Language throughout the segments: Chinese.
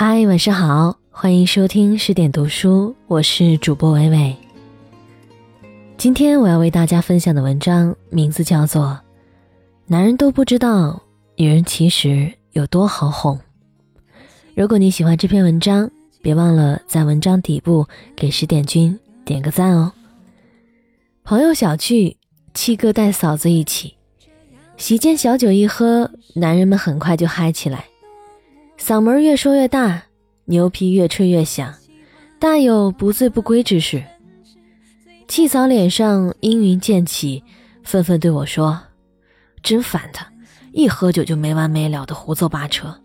嗨，晚上好，欢迎收听十点读书，我是主播伟伟。今天我要为大家分享的文章名字叫做《男人都不知道女人其实有多好哄》。如果你喜欢这篇文章，别忘了在文章底部给十点君点个赞哦。朋友小聚，七哥带嫂子一起，席间小酒一喝，男人们很快就嗨起来。嗓门越说越大，牛皮越吹越响，大有不醉不归之势。七嫂脸上阴云渐起，纷纷对我说：“真烦他，一喝酒就没完没了的胡诌八扯。”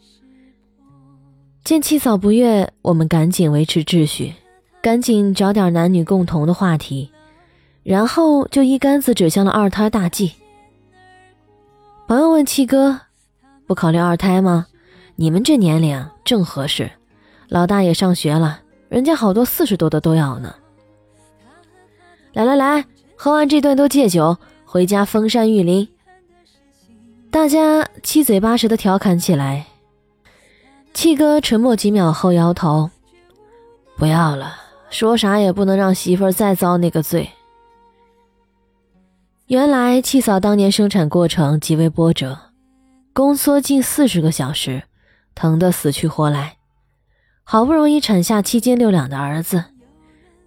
见七嫂不悦，我们赶紧维持秩序，赶紧找点男女共同的话题，然后就一竿子指向了二胎大计。朋友问七哥：“不考虑二胎吗？”你们这年龄正合适，老大也上学了，人家好多四十多的都要呢。来来来，喝完这顿都戒酒，回家封山育林。大家七嘴八舌的调侃起来。七哥沉默几秒后摇头：“不要了，说啥也不能让媳妇儿再遭那个罪。”原来七嫂当年生产过程极为波折，宫缩近四十个小时。疼得死去活来，好不容易产下七斤六两的儿子，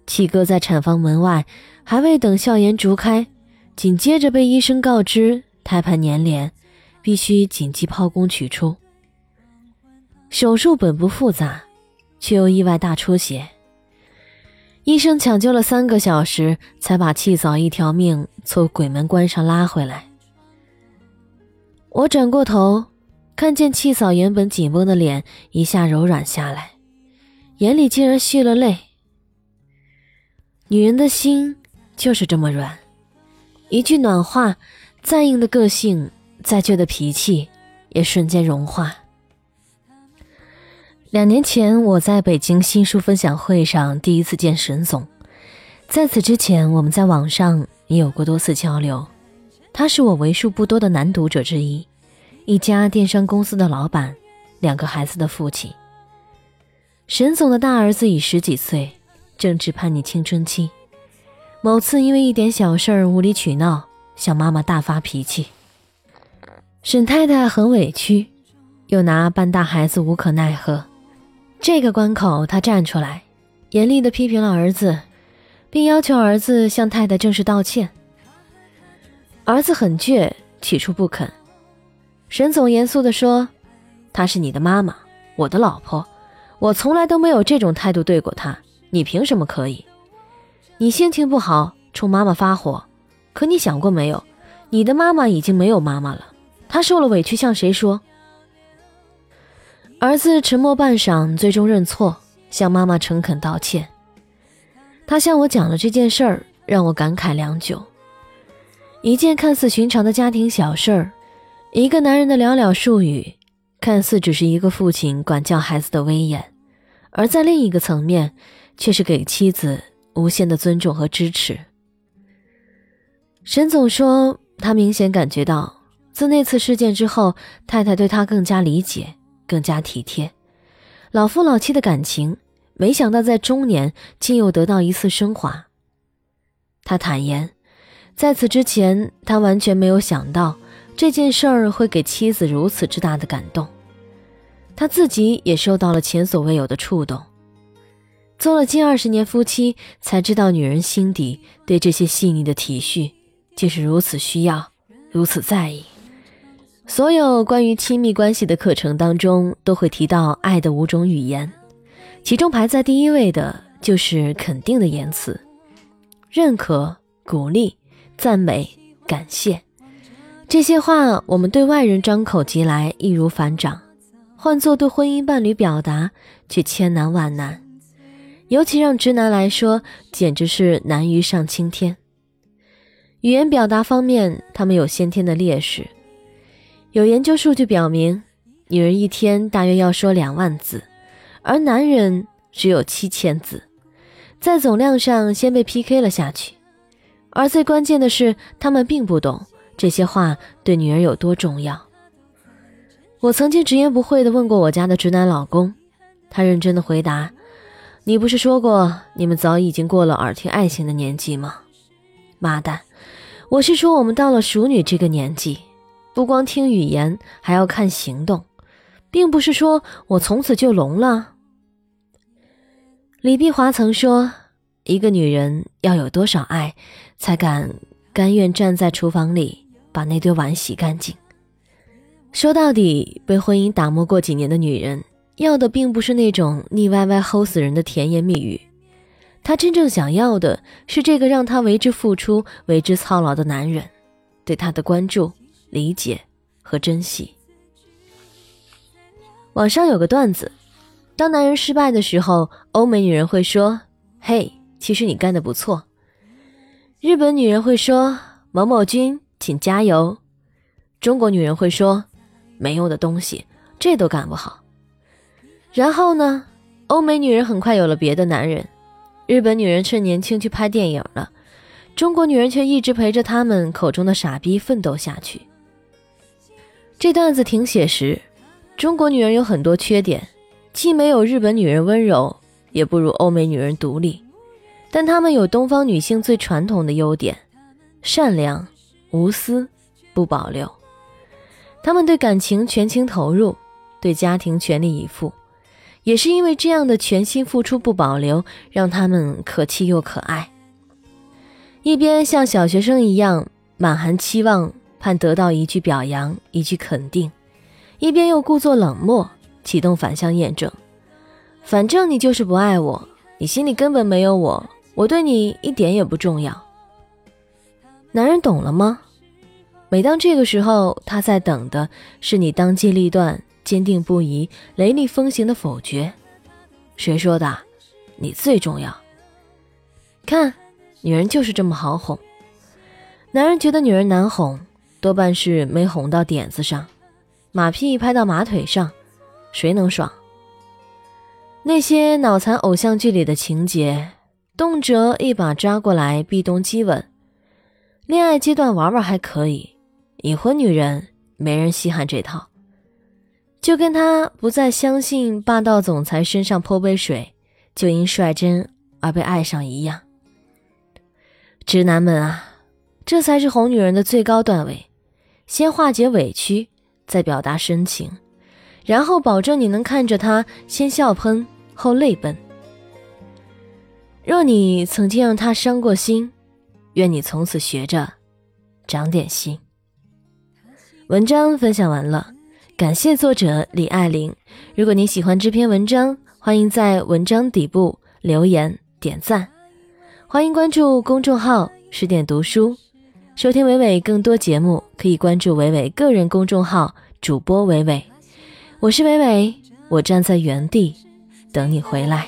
七哥在产房门外还未等笑颜逐开，紧接着被医生告知胎盘粘连，必须紧急剖宫取出。手术本不复杂，却又意外大出血，医生抢救了三个小时，才把七嫂一条命从鬼门关上拉回来。我转过头。看见七嫂原本紧绷的脸一下柔软下来，眼里竟然蓄了泪。女人的心就是这么软，一句暖话，再硬的个性，再倔的脾气，也瞬间融化。两年前，我在北京新书分享会上第一次见沈总，在此之前，我们在网上也有过多次交流，他是我为数不多的男读者之一。一家电商公司的老板，两个孩子的父亲。沈总的大儿子已十几岁，正值叛逆青春期。某次因为一点小事儿无理取闹，向妈妈大发脾气。沈太太很委屈，又拿半大孩子无可奈何。这个关口，她站出来，严厉地批评了儿子，并要求儿子向太太正式道歉。儿子很倔，起初不肯。沈总严肃地说：“她是你的妈妈，我的老婆，我从来都没有这种态度对过她，你凭什么可以？你心情不好，冲妈妈发火，可你想过没有？你的妈妈已经没有妈妈了，她受了委屈向谁说？”儿子沉默半晌，最终认错，向妈妈诚恳道歉。他向我讲了这件事儿，让我感慨良久。一件看似寻常的家庭小事儿。一个男人的寥寥数语，看似只是一个父亲管教孩子的威严，而在另一个层面，却是给妻子无限的尊重和支持。沈总说，他明显感觉到，自那次事件之后，太太对他更加理解，更加体贴，老夫老妻的感情，没想到在中年竟又得到一次升华。他坦言，在此之前，他完全没有想到。这件事儿会给妻子如此之大的感动，他自己也受到了前所未有的触动。做了近二十年夫妻，才知道女人心底对这些细腻的体恤，竟是如此需要，如此在意。所有关于亲密关系的课程当中，都会提到爱的五种语言，其中排在第一位的就是肯定的言辞，认可、鼓励、赞美、感谢。这些话，我们对外人张口即来，易如反掌；换做对婚姻伴侣表达，却千难万难。尤其让直男来说，简直是难于上青天。语言表达方面，他们有先天的劣势。有研究数据表明，女人一天大约要说两万字，而男人只有七千字，在总量上先被 PK 了下去。而最关键的是，他们并不懂。这些话对女人有多重要？我曾经直言不讳地问过我家的直男老公：“他认真的回答：“你不是说过你们早已经过了耳听爱情的年纪吗？”妈蛋，我是说我们到了熟女这个年纪，不光听语言，还要看行动，并不是说我从此就聋了。李碧华曾说：“一个女人要有多少爱，才敢甘愿站在厨房里把那堆碗洗干净？”说到底，被婚姻打磨过几年的女人，要的并不是那种腻歪歪、齁死人的甜言蜜语，她真正想要的是这个让她为之付出、为之操劳的男人，对她的关注、理解和珍惜。网上有个段子。当男人失败的时候，欧美女人会说：“嘿，其实你干得不错。”日本女人会说：“某某君，请加油。”中国女人会说：“没用的东西，这都干不好。”然后呢，欧美女人很快有了别的男人，日本女人趁年轻去拍电影了，中国女人却一直陪着他们口中的傻逼奋斗下去。这段子挺写实，中国女人有很多缺点。既没有日本女人温柔，也不如欧美女人独立，但她们有东方女性最传统的优点：善良、无私、不保留。他们对感情全情投入，对家庭全力以赴。也是因为这样的全心付出、不保留，让他们可气又可爱。一边像小学生一样满含期望，盼得到一句表扬、一句肯定，一边又故作冷漠。启动反向验证，反正你就是不爱我，你心里根本没有我，我对你一点也不重要。男人懂了吗？每当这个时候，他在等的是你当机立断、坚定不移、雷厉风行的否决。谁说的？你最重要。看，女人就是这么好哄。男人觉得女人难哄，多半是没哄到点子上，马屁拍到马腿上。谁能爽？那些脑残偶像剧里的情节，动辄一把抓过来壁咚激吻，恋爱阶段玩玩还可以，已婚女人没人稀罕这套。就跟他不再相信霸道总裁身上泼杯水就因率真而被爱上一样。直男们啊，这才是哄女人的最高段位，先化解委屈，再表达深情。然后保证你能看着他先笑喷后泪奔。若你曾经让他伤过心，愿你从此学着长点心。文章分享完了，感谢作者李爱玲。如果你喜欢这篇文章，欢迎在文章底部留言点赞，欢迎关注公众号十点读书，收听伟伟更多节目，可以关注伟伟个人公众号主播伟伟。我是伟伟，我站在原地等你回来。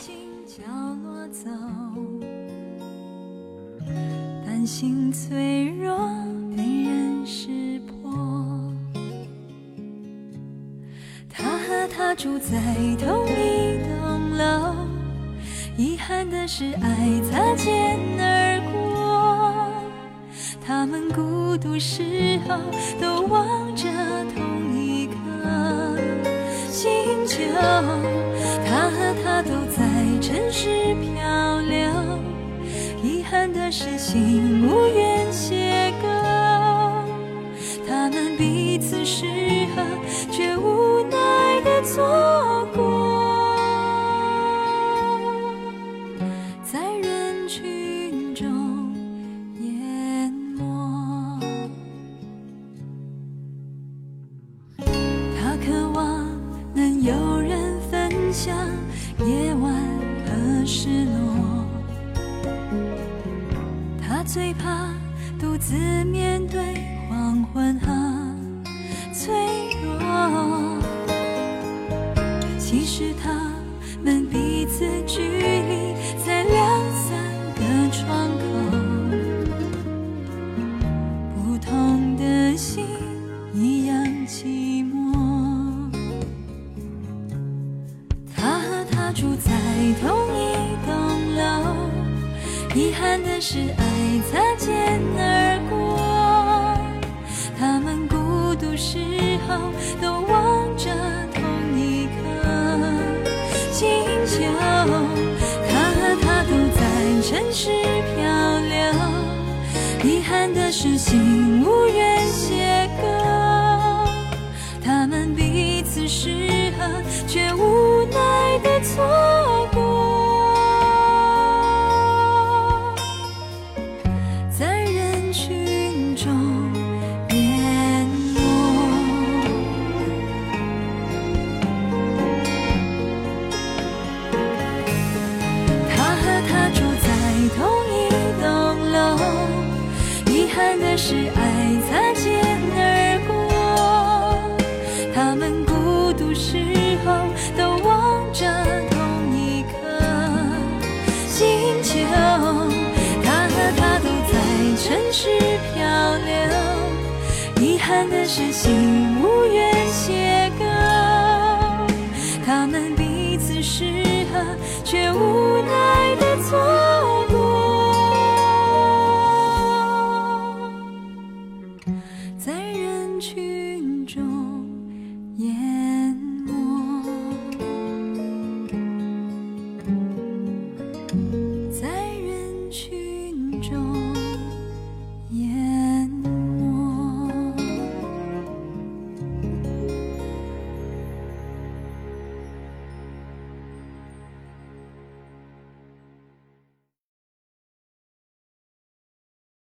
担心脆弱被人识破，他和他住在同一栋楼，遗憾的是爱擦肩而过，他们孤独时候都望着同一颗。星球，他和她都在城市漂，的是心无缘其实他们彼此距离才两三个窗口，不同的心一样寂寞。他和她住在同一栋楼，遗憾的是爱擦肩而过。他们孤独时候都望着遗憾的是爱擦肩而过。他们孤独时候都望着同一颗星球，他和她都在城市漂流，遗憾的是心无缘邂逅。他们彼此适合，却无